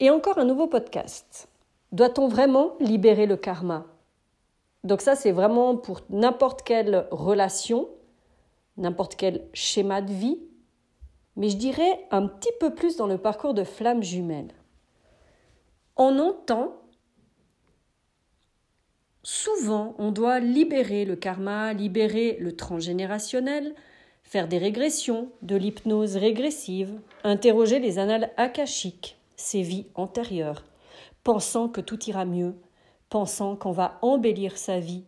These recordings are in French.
Et encore un nouveau podcast. Doit-on vraiment libérer le karma? Donc ça, c'est vraiment pour n'importe quelle relation, n'importe quel schéma de vie, mais je dirais un petit peu plus dans le parcours de flamme jumelle. On entend souvent, on doit libérer le karma, libérer le transgénérationnel, faire des régressions, de l'hypnose régressive, interroger les annales akashiques, ses vies antérieures, pensant que tout ira mieux, pensant qu'on va embellir sa vie,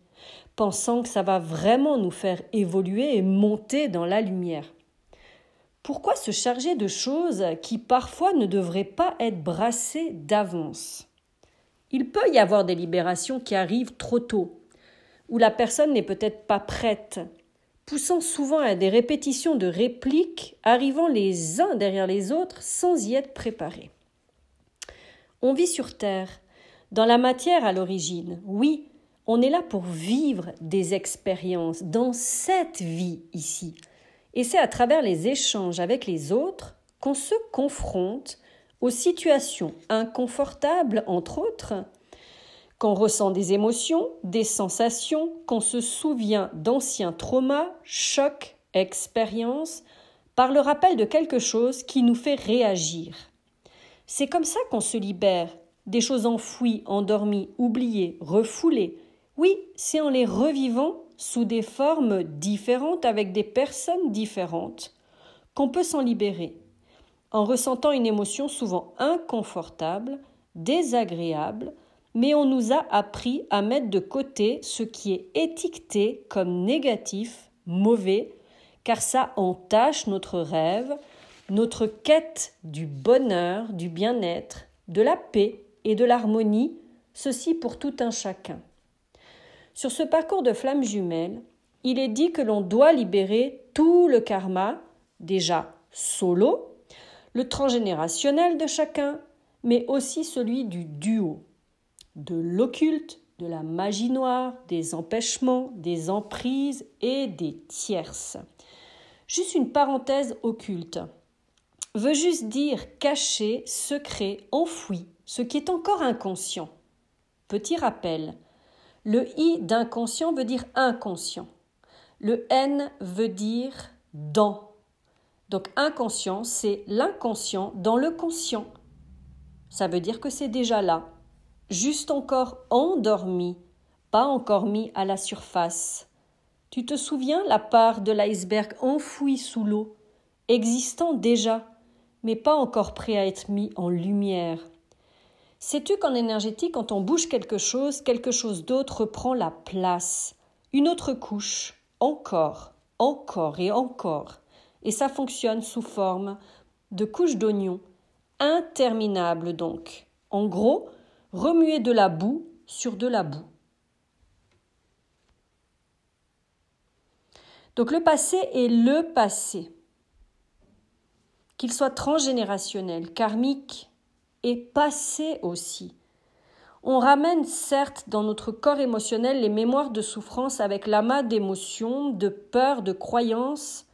pensant que ça va vraiment nous faire évoluer et monter dans la lumière. Pourquoi se charger de choses qui parfois ne devraient pas être brassées d'avance? Il peut y avoir des libérations qui arrivent trop tôt, où la personne n'est peut-être pas prête, poussant souvent à des répétitions de répliques arrivant les uns derrière les autres sans y être préparés. On vit sur Terre, dans la matière à l'origine. Oui, on est là pour vivre des expériences dans cette vie ici. Et c'est à travers les échanges avec les autres qu'on se confronte aux situations inconfortables, entre autres, qu'on ressent des émotions, des sensations, qu'on se souvient d'anciens traumas, chocs, expériences, par le rappel de quelque chose qui nous fait réagir. C'est comme ça qu'on se libère des choses enfouies, endormies, oubliées, refoulées. Oui, c'est en les revivant sous des formes différentes avec des personnes différentes qu'on peut s'en libérer, en ressentant une émotion souvent inconfortable, désagréable, mais on nous a appris à mettre de côté ce qui est étiqueté comme négatif, mauvais, car ça entache notre rêve, notre quête du bonheur, du bien-être, de la paix et de l'harmonie, ceci pour tout un chacun. Sur ce parcours de flammes jumelles, il est dit que l'on doit libérer tout le karma, déjà solo, le transgénérationnel de chacun, mais aussi celui du duo, de l'occulte, de la magie noire, des empêchements, des emprises et des tierces. Juste une parenthèse occulte veut juste dire caché, secret, enfoui, ce qui est encore inconscient. Petit rappel, le i d'inconscient veut dire inconscient. Le n veut dire dans. Donc inconscient, c'est l'inconscient dans le conscient. Ça veut dire que c'est déjà là, juste encore endormi, pas encore mis à la surface. Tu te souviens la part de l'iceberg enfouie sous l'eau, existant déjà mais pas encore prêt à être mis en lumière. Sais-tu qu'en énergétique, quand on bouge quelque chose, quelque chose d'autre prend la place, une autre couche, encore, encore et encore, et ça fonctionne sous forme de couches d'oignons, interminables donc. En gros, remuer de la boue sur de la boue. Donc le passé est le passé qu'il soit transgénérationnel, karmique et passé aussi. On ramène certes dans notre corps émotionnel les mémoires de souffrance avec l'amas d'émotions, de peurs, de croyances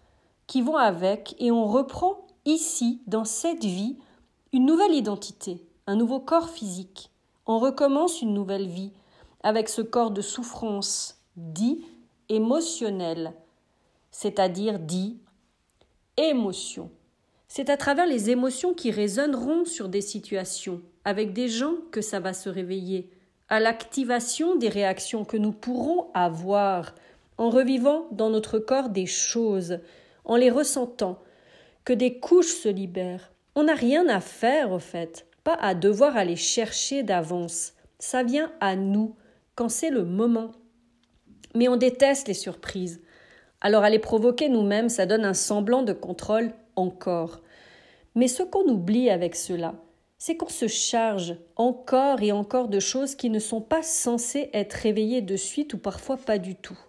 qui vont avec et on reprend ici, dans cette vie, une nouvelle identité, un nouveau corps physique. On recommence une nouvelle vie avec ce corps de souffrance dit émotionnel, c'est-à-dire dit émotion. C'est à travers les émotions qui résonneront sur des situations, avec des gens, que ça va se réveiller, à l'activation des réactions que nous pourrons avoir en revivant dans notre corps des choses, en les ressentant, que des couches se libèrent. On n'a rien à faire, au fait, pas à devoir aller chercher d'avance. Ça vient à nous, quand c'est le moment. Mais on déteste les surprises. Alors à les provoquer nous-mêmes, ça donne un semblant de contrôle encore. Mais ce qu'on oublie avec cela, c'est qu'on se charge encore et encore de choses qui ne sont pas censées être réveillées de suite ou parfois pas du tout.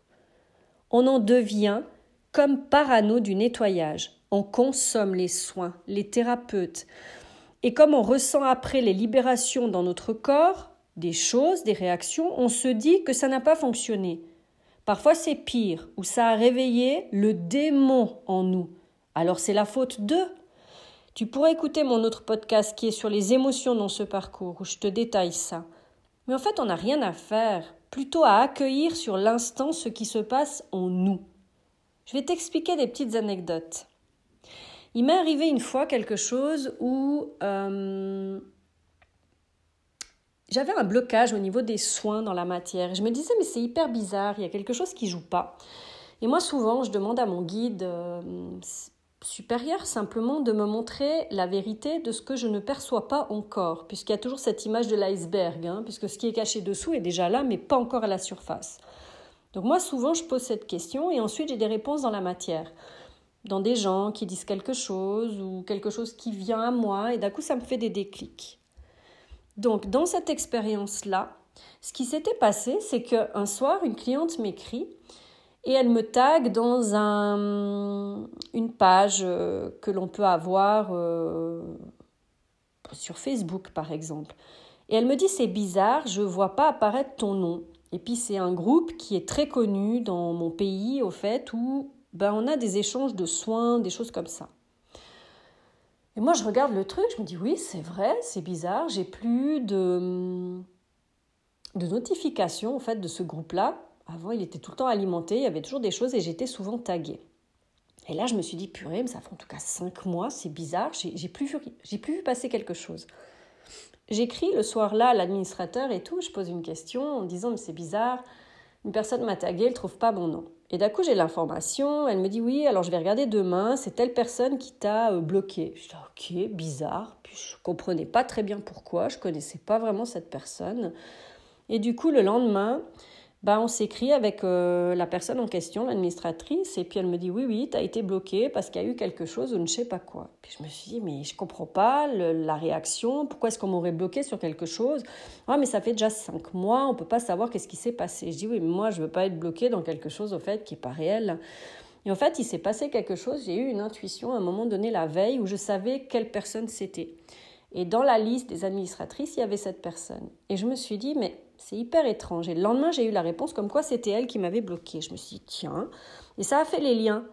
On en devient comme parano du nettoyage. On consomme les soins, les thérapeutes. Et comme on ressent après les libérations dans notre corps, des choses, des réactions, on se dit que ça n'a pas fonctionné. Parfois c'est pire, ou ça a réveillé le démon en nous. Alors c'est la faute d'eux. Tu pourrais écouter mon autre podcast qui est sur les émotions dans ce parcours, où je te détaille ça. Mais en fait, on n'a rien à faire, plutôt à accueillir sur l'instant ce qui se passe en nous. Je vais t'expliquer des petites anecdotes. Il m'est arrivé une fois quelque chose où euh, j'avais un blocage au niveau des soins dans la matière. Je me disais, mais c'est hyper bizarre, il y a quelque chose qui joue pas. Et moi, souvent, je demande à mon guide euh, supérieur simplement de me montrer la vérité de ce que je ne perçois pas encore, puisqu'il y a toujours cette image de l'iceberg, hein, puisque ce qui est caché dessous est déjà là, mais pas encore à la surface. Donc moi, souvent, je pose cette question et ensuite j'ai des réponses dans la matière, dans des gens qui disent quelque chose ou quelque chose qui vient à moi, et d'un coup, ça me fait des déclics. Donc, dans cette expérience-là, ce qui s'était passé, c'est qu'un soir, une cliente m'écrit et elle me tag dans un, une page euh, que l'on peut avoir euh, sur Facebook, par exemple. Et elle me dit c'est bizarre, je vois pas apparaître ton nom. Et puis c'est un groupe qui est très connu dans mon pays, au fait, où ben, on a des échanges de soins, des choses comme ça. Et moi, je regarde le truc, je me dis oui, c'est vrai, c'est bizarre, j'ai plus de, de notifications en fait de ce groupe-là. Avant, il était tout le temps alimenté, il y avait toujours des choses et j'étais souvent taguée. Et là, je me suis dit, purée, mais ça fait en tout cas cinq mois, c'est bizarre, j'ai plus, vu, plus vu passer quelque chose. J'écris le soir-là à l'administrateur et tout, je pose une question en disant, mais c'est bizarre, une personne m'a tagué, elle ne trouve pas mon nom. Et d'un coup, j'ai l'information. Elle me dit oui, alors je vais regarder demain. C'est telle personne qui t'a euh, bloqué. Je dis ok, bizarre. Puis je comprenais pas très bien pourquoi. Je connaissais pas vraiment cette personne. Et du coup, le lendemain, bah, on s'écrit avec euh, la personne en question, l'administratrice, et puis elle me dit oui, oui, tu as été bloqué parce qu'il y a eu quelque chose ou ne sais pas quoi. Puis je me suis dit, mais je comprends pas la réaction, pourquoi est-ce qu'on m'aurait bloqué sur quelque chose? Ah, mais ça fait déjà cinq mois, on peut pas savoir qu'est-ce qui s'est passé. Je dis oui, mais moi je veux pas être bloqué dans quelque chose au fait qui est pas réel. Et en fait, il s'est passé quelque chose, j'ai eu une intuition à un moment donné la veille où je savais quelle personne c'était. Et dans la liste des administratrices, il y avait cette personne. Et je me suis dit, mais c'est hyper étrange. Et le lendemain, j'ai eu la réponse comme quoi c'était elle qui m'avait bloqué. Je me suis dit, tiens, et ça a fait les liens.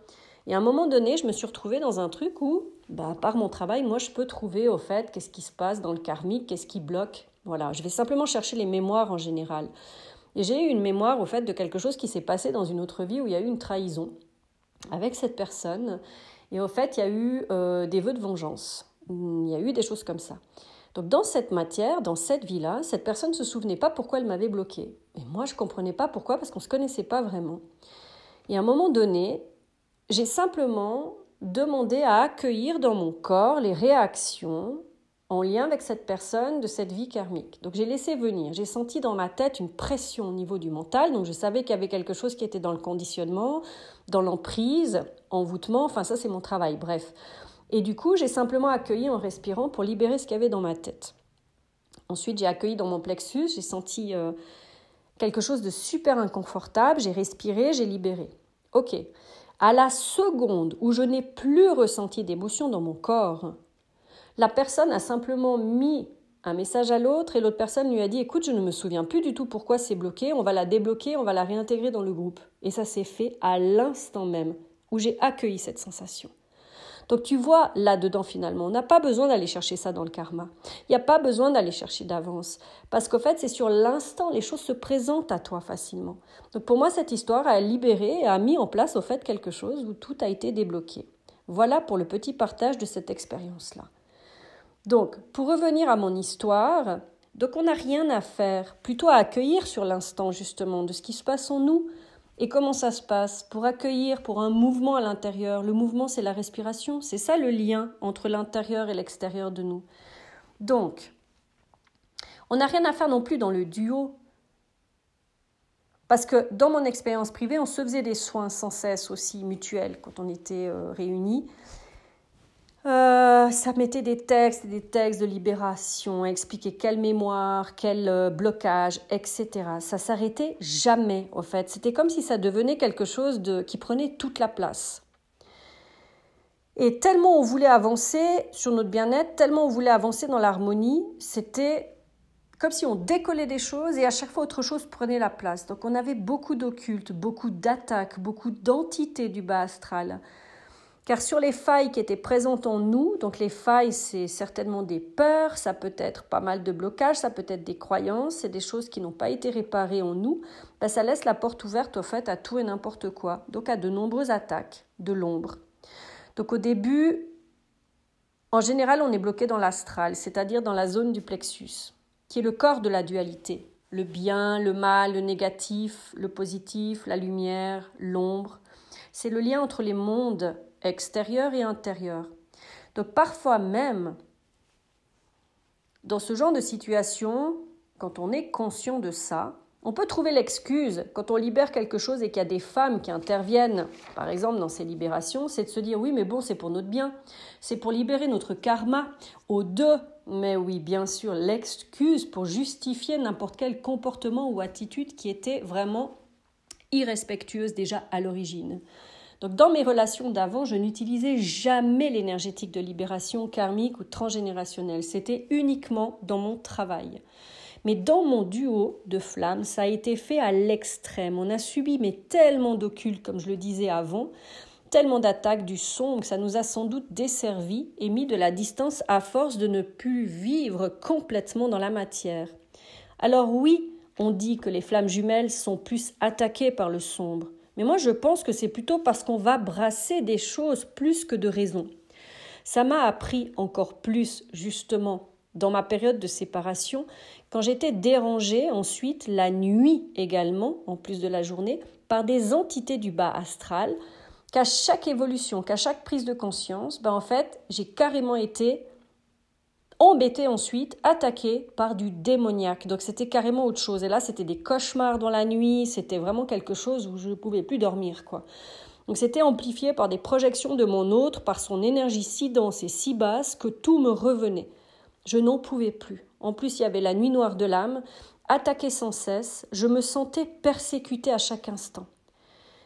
Et à un moment donné, je me suis retrouvée dans un truc où, bah, par mon travail, moi, je peux trouver au fait qu'est-ce qui se passe dans le karmique, qu'est-ce qui bloque. Voilà, je vais simplement chercher les mémoires en général. Et j'ai eu une mémoire au fait de quelque chose qui s'est passé dans une autre vie où il y a eu une trahison avec cette personne. Et au fait, il y a eu euh, des vœux de vengeance. Il y a eu des choses comme ça. Donc dans cette matière, dans cette vie-là, cette personne ne se souvenait pas pourquoi elle m'avait bloqué. Et moi, je ne comprenais pas pourquoi, parce qu'on ne se connaissait pas vraiment. Et à un moment donné, j'ai simplement demandé à accueillir dans mon corps les réactions en lien avec cette personne de cette vie karmique. Donc j'ai laissé venir, j'ai senti dans ma tête une pression au niveau du mental, donc je savais qu'il y avait quelque chose qui était dans le conditionnement, dans l'emprise, envoûtement, enfin ça c'est mon travail, bref. Et du coup, j'ai simplement accueilli en respirant pour libérer ce qu'il y avait dans ma tête. Ensuite, j'ai accueilli dans mon plexus, j'ai senti euh, quelque chose de super inconfortable, j'ai respiré, j'ai libéré. Ok. À la seconde où je n'ai plus ressenti d'émotion dans mon corps, la personne a simplement mis un message à l'autre et l'autre personne lui a dit écoute, je ne me souviens plus du tout pourquoi c'est bloqué, on va la débloquer, on va la réintégrer dans le groupe. Et ça s'est fait à l'instant même où j'ai accueilli cette sensation. Donc tu vois là-dedans finalement, on n'a pas besoin d'aller chercher ça dans le karma. Il n'y a pas besoin d'aller chercher d'avance. Parce qu'au fait, c'est sur l'instant, les choses se présentent à toi facilement. Donc pour moi, cette histoire a libéré et a mis en place au fait quelque chose où tout a été débloqué. Voilà pour le petit partage de cette expérience-là. Donc, pour revenir à mon histoire, donc on n'a rien à faire, plutôt à accueillir sur l'instant justement de ce qui se passe en nous, et comment ça se passe? Pour accueillir, pour un mouvement à l'intérieur, le mouvement c'est la respiration, c'est ça le lien entre l'intérieur et l'extérieur de nous. Donc, on n'a rien à faire non plus dans le duo. Parce que dans mon expérience privée, on se faisait des soins sans cesse aussi mutuels quand on était euh, réunis. Euh, ça mettait des textes, des textes de libération, expliquer quelle mémoire, quel euh, blocage, etc. Ça s'arrêtait jamais, au fait. C'était comme si ça devenait quelque chose de, qui prenait toute la place. Et tellement on voulait avancer sur notre bien-être, tellement on voulait avancer dans l'harmonie, c'était comme si on décollait des choses et à chaque fois autre chose prenait la place. Donc on avait beaucoup d'occultes, beaucoup d'attaques, beaucoup d'entités du bas astral. Car sur les failles qui étaient présentes en nous, donc les failles, c'est certainement des peurs, ça peut être pas mal de blocages, ça peut être des croyances, c'est des choses qui n'ont pas été réparées en nous, ben ça laisse la porte ouverte au fait à tout et n'importe quoi, donc à de nombreuses attaques de l'ombre. Donc au début, en général, on est bloqué dans l'astral, c'est-à-dire dans la zone du plexus, qui est le corps de la dualité, le bien, le mal, le négatif, le positif, la lumière, l'ombre. C'est le lien entre les mondes extérieur et intérieur. Donc parfois même, dans ce genre de situation, quand on est conscient de ça, on peut trouver l'excuse, quand on libère quelque chose et qu'il y a des femmes qui interviennent, par exemple dans ces libérations, c'est de se dire oui, mais bon, c'est pour notre bien, c'est pour libérer notre karma aux deux. Mais oui, bien sûr, l'excuse pour justifier n'importe quel comportement ou attitude qui était vraiment irrespectueuse déjà à l'origine. Donc dans mes relations d'avant, je n'utilisais jamais l'énergétique de libération karmique ou transgénérationnelle. C'était uniquement dans mon travail. Mais dans mon duo de flammes, ça a été fait à l'extrême. On a subi mais tellement d'occultes, comme je le disais avant, tellement d'attaques du son que ça nous a sans doute desservi et mis de la distance à force de ne plus vivre complètement dans la matière. Alors oui, on dit que les flammes jumelles sont plus attaquées par le sombre. Mais moi, je pense que c'est plutôt parce qu'on va brasser des choses plus que de raison. Ça m'a appris encore plus, justement, dans ma période de séparation, quand j'étais dérangée ensuite, la nuit également, en plus de la journée, par des entités du bas astral, qu'à chaque évolution, qu'à chaque prise de conscience, ben en fait, j'ai carrément été embêté ensuite, attaqué par du démoniaque. Donc c'était carrément autre chose. Et là, c'était des cauchemars dans la nuit, c'était vraiment quelque chose où je ne pouvais plus dormir, quoi. Donc c'était amplifié par des projections de mon autre, par son énergie si dense et si basse que tout me revenait. Je n'en pouvais plus. En plus, il y avait la nuit noire de l'âme, attaquée sans cesse, je me sentais persécutée à chaque instant.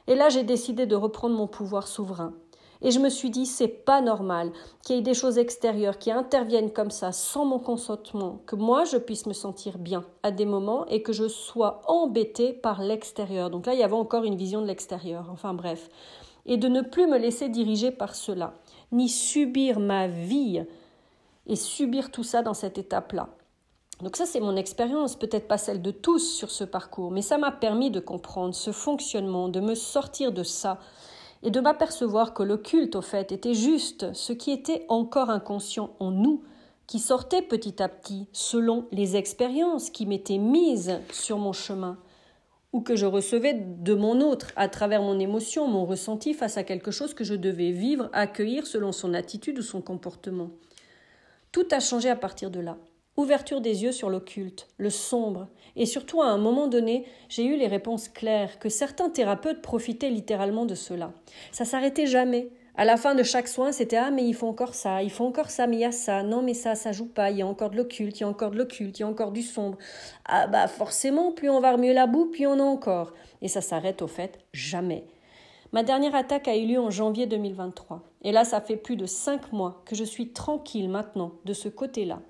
Et là, j'ai décidé de reprendre mon pouvoir souverain. Et je me suis dit, c'est pas normal qu'il y ait des choses extérieures qui interviennent comme ça sans mon consentement, que moi je puisse me sentir bien à des moments et que je sois embêtée par l'extérieur. Donc là, il y avait encore une vision de l'extérieur. Enfin bref. Et de ne plus me laisser diriger par cela, ni subir ma vie et subir tout ça dans cette étape-là. Donc ça, c'est mon expérience, peut-être pas celle de tous sur ce parcours, mais ça m'a permis de comprendre ce fonctionnement, de me sortir de ça et de m'apercevoir que le culte, au fait, était juste ce qui était encore inconscient en nous, qui sortait petit à petit selon les expériences qui m'étaient mises sur mon chemin, ou que je recevais de mon autre à travers mon émotion, mon ressenti face à quelque chose que je devais vivre, accueillir selon son attitude ou son comportement. Tout a changé à partir de là ouverture des yeux sur l'occulte, le sombre, et surtout à un moment donné, j'ai eu les réponses claires que certains thérapeutes profitaient littéralement de cela. Ça s'arrêtait jamais. À la fin de chaque soin, c'était ah mais il faut encore ça, il faut encore ça, mais il y a ça, non mais ça, ça joue pas, il y a encore de l'occulte, il y a encore de l'occulte, il y a encore du sombre. Ah bah forcément, plus on va remuer la boue, plus on a encore. Et ça s'arrête au fait jamais. Ma dernière attaque a eu lieu en janvier 2023. Et là, ça fait plus de cinq mois que je suis tranquille maintenant de ce côté-là.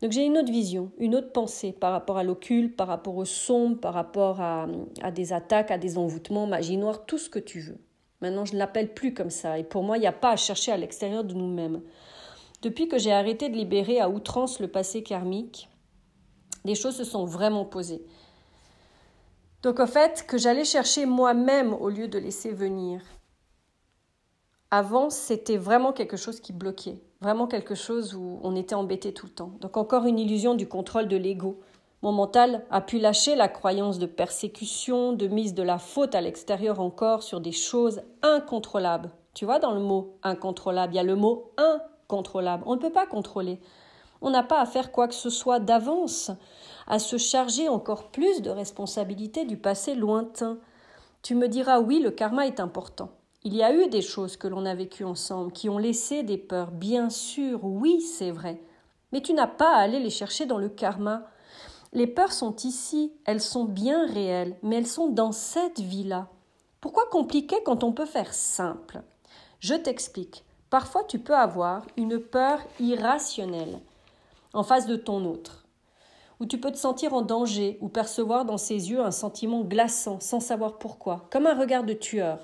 Donc j'ai une autre vision, une autre pensée par rapport à l'occulte, par rapport au sombre, par rapport à, des attaques, à des envoûtements, magie noire, tout ce que tu veux. Maintenant, je ne l'appelle plus comme ça. Et pour moi, il n'y a pas à chercher à l'extérieur de nous-mêmes. Depuis que j'ai arrêté de libérer à outrance le passé karmique, les choses se sont vraiment posées. Donc, en fait, que j'allais chercher moi-même au lieu de laisser venir. Avant, c'était vraiment quelque chose qui bloquait vraiment quelque chose où on était embêté tout le temps. Donc encore une illusion du contrôle de l'ego. Mon mental a pu lâcher la croyance de persécution, de mise de la faute à l'extérieur encore sur des choses incontrôlables. Tu vois, dans le mot incontrôlable, il y a le mot incontrôlable. On ne peut pas contrôler. On n'a pas à faire quoi que ce soit d'avance, à se charger encore plus de responsabilités du passé lointain. Tu me diras oui, le karma est important. Il y a eu des choses que l'on a vécues ensemble qui ont laissé des peurs, bien sûr, oui, c'est vrai. Mais tu n'as pas à aller les chercher dans le karma. Les peurs sont ici, elles sont bien réelles, mais elles sont dans cette vie-là. Pourquoi compliquer quand on peut faire simple? Je t'explique. Parfois tu peux avoir une peur irrationnelle en face de ton autre, ou tu peux te sentir en danger ou percevoir dans ses yeux un sentiment glaçant sans savoir pourquoi, comme un regard de tueur.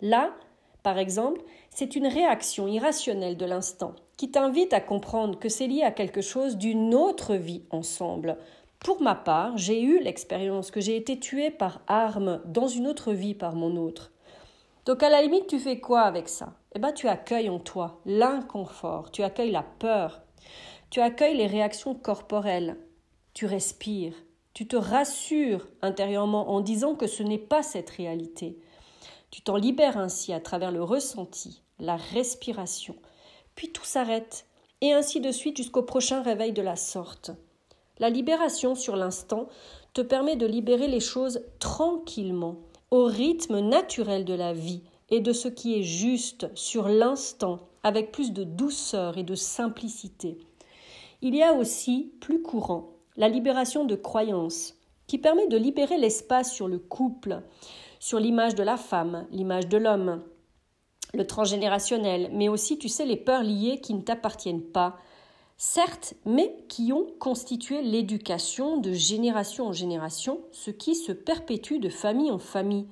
Là, par exemple, c'est une réaction irrationnelle de l'instant qui t'invite à comprendre que c'est lié à quelque chose d'une autre vie ensemble. Pour ma part, j'ai eu l'expérience que j'ai été tuée par arme dans une autre vie par mon autre. Donc à la limite, tu fais quoi avec ça? Eh bien, tu accueilles en toi l'inconfort, tu accueilles la peur, tu accueilles les réactions corporelles, tu respires, tu te rassures intérieurement en disant que ce n'est pas cette réalité. Tu t'en libères ainsi à travers le ressenti, la respiration, puis tout s'arrête, et ainsi de suite jusqu'au prochain réveil de la sorte. La libération sur l'instant te permet de libérer les choses tranquillement, au rythme naturel de la vie et de ce qui est juste sur l'instant, avec plus de douceur et de simplicité. Il y a aussi, plus courant, la libération de croyances, qui permet de libérer l'espace sur le couple, sur l'image de la femme, l'image de l'homme, le transgénérationnel, mais aussi, tu sais, les peurs liées qui ne t'appartiennent pas, certes, mais qui ont constitué l'éducation de génération en génération, ce qui se perpétue de famille en famille.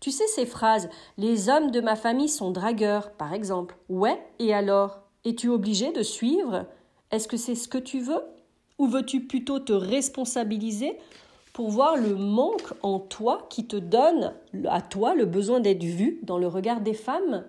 Tu sais ces phrases Les hommes de ma famille sont dragueurs, par exemple. Ouais, et alors? Es-tu obligé de suivre? Est-ce que c'est ce que tu veux? Ou veux-tu plutôt te responsabiliser pour voir le manque en toi qui te donne à toi le besoin d'être vu dans le regard des femmes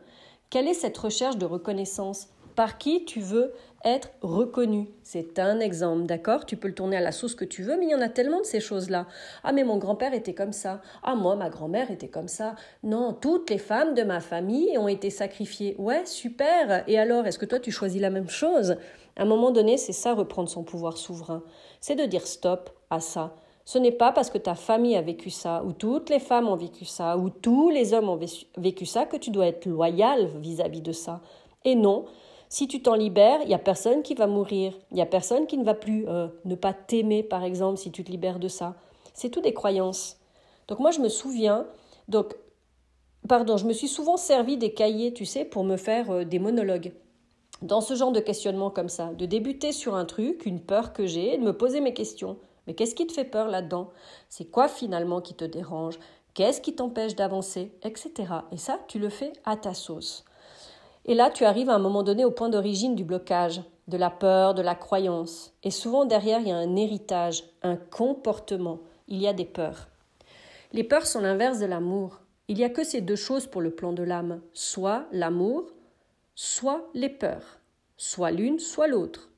Quelle est cette recherche de reconnaissance? Par qui tu veux être reconnu? C'est un exemple, d'accord? Tu peux le tourner à la sauce que tu veux, mais il y en a tellement de ces choses-là. Ah, mais mon grand-père était comme ça. Ah, moi, ma grand-mère était comme ça. Non, toutes les femmes de ma famille ont été sacrifiées. Ouais, super. Et alors, est-ce que toi, tu choisis la même chose? À un moment donné, c'est ça, reprendre son pouvoir souverain. C'est de dire stop à ça. Ce n'est pas parce que ta famille a vécu ça, ou toutes les femmes ont vécu ça, ou tous les hommes ont vécu ça, que tu dois être loyal vis-à-vis -vis de ça. Et non, si tu t'en libères, il n'y a personne qui va mourir. Il n'y a personne qui ne va plus euh, ne pas t'aimer, par exemple, si tu te libères de ça. C'est tout des croyances. Donc moi, je me souviens, donc, pardon, je me suis souvent servi des cahiers, tu sais, pour me faire euh, des monologues. Dans ce genre de questionnement comme ça, de débuter sur un truc, une peur que j'ai, et de me poser mes questions. Mais qu'est-ce qui te fait peur là-dedans? C'est quoi finalement qui te dérange? Qu'est-ce qui t'empêche d'avancer? Etc. Et ça, tu le fais à ta sauce. Et là, tu arrives à un moment donné au point d'origine du blocage, de la peur, de la croyance. Et souvent derrière, il y a un héritage, un comportement. Il y a des peurs. Les peurs sont l'inverse de l'amour. Il n'y a que ces deux choses pour le plan de l'âme, soit l'amour, soit les peurs, soit l'une, soit l'autre.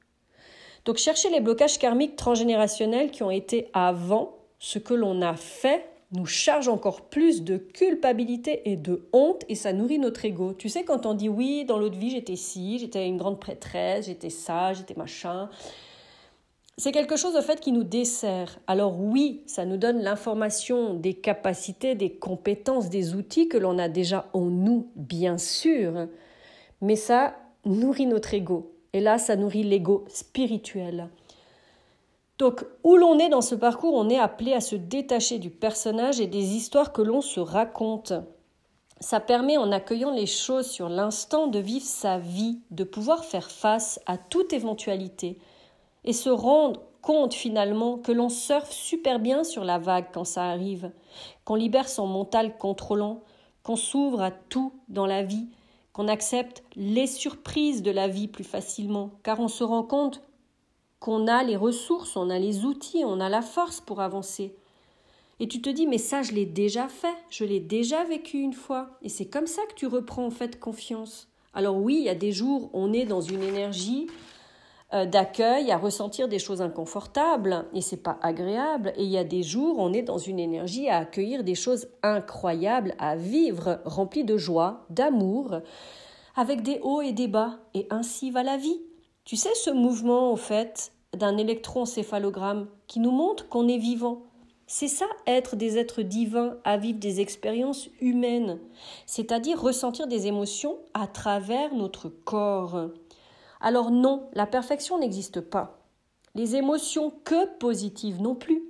Donc chercher les blocages karmiques transgénérationnels qui ont été avant ce que l'on a fait nous charge encore plus de culpabilité et de honte et ça nourrit notre ego. Tu sais, quand on dit oui, dans l'autre vie j'étais ci, j'étais une grande prêtresse, j'étais ça, j'étais machin, c'est quelque chose au fait qui nous dessert. Alors oui, ça nous donne l'information des capacités, des compétences, des outils que l'on a déjà en nous, bien sûr, mais ça nourrit notre ego. Et là, ça nourrit l'ego spirituel. Donc, où l'on est dans ce parcours, on est appelé à se détacher du personnage et des histoires que l'on se raconte. Ça permet, en accueillant les choses sur l'instant, de vivre sa vie, de pouvoir faire face à toute éventualité et se rendre compte finalement que l'on surfe super bien sur la vague quand ça arrive, qu'on libère son mental contrôlant, qu'on s'ouvre à tout dans la vie, qu'on accepte les surprises de la vie plus facilement, car on se rend compte qu'on a les ressources, on a les outils, on a la force pour avancer. Et tu te dis, mais ça, je l'ai déjà fait, je l'ai déjà vécu une fois. Et c'est comme ça que tu reprends en fait confiance. Alors oui, il y a des jours, on est dans une énergie d'accueil, à ressentir des choses inconfortables, et c'est pas agréable. Et il y a des jours, on est dans une énergie à accueillir des choses incroyables, à vivre, remplie de joie, d'amour, avec des hauts et des bas. Et ainsi va la vie. Tu sais ce mouvement, au fait, d'un électroencéphalogramme qui nous montre qu'on est vivant. C'est ça être des êtres divins, à vivre des expériences humaines, c'est-à-dire ressentir des émotions à travers notre corps. Alors non, la perfection n'existe pas. Les émotions que positives non plus.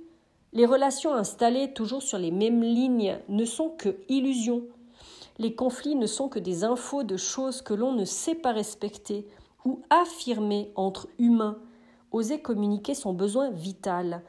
Les relations installées toujours sur les mêmes lignes ne sont que illusions. Les conflits ne sont que des infos de choses que l'on ne sait pas respecter, ou affirmer entre humains, oser communiquer son besoin vital.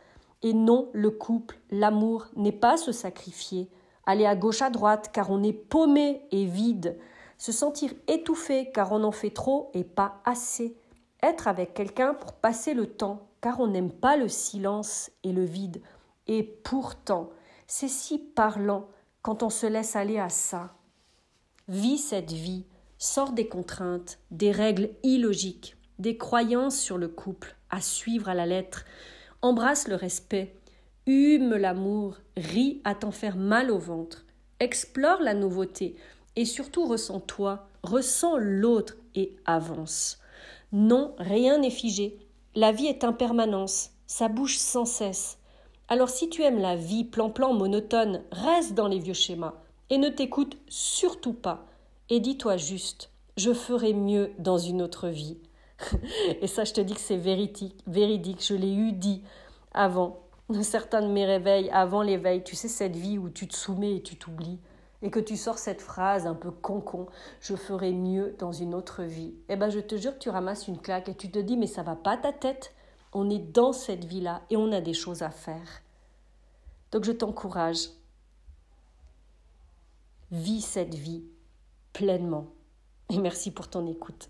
Et non, le couple, l'amour n'est pas se sacrifier, aller à gauche à droite car on est paumé et vide, se sentir étouffé car on en fait trop et pas assez, être avec quelqu'un pour passer le temps car on n'aime pas le silence et le vide. Et pourtant, c'est si parlant quand on se laisse aller à ça. Vis cette vie, sors des contraintes, des règles illogiques, des croyances sur le couple à suivre à la lettre, embrasse le respect, hume l'amour, ris à t'en faire mal au ventre, explore la nouveauté et surtout ressens-toi, ressens l'autre et avance. Non, rien n'est figé. La vie est impermanence, ça bouge sans cesse. Alors si tu aimes la vie plan-plan monotone, reste dans les vieux schémas et ne t'écoute surtout pas. Et dis-toi juste, je ferai mieux dans une autre vie. et ça, je te dis que c'est véridique, véridique. Je l'ai eu dit avant certains de mes réveils, avant l'éveil. Tu sais, cette vie où tu te soumets et tu t'oublies et que tu sors cette phrase un peu con-con, je ferai mieux dans une autre vie, eh ben je te jure que tu ramasses une claque et tu te dis mais ça va pas ta tête. On est dans cette vie-là et on a des choses à faire. Donc je t'encourage. Vis cette vie pleinement. Et merci pour ton écoute.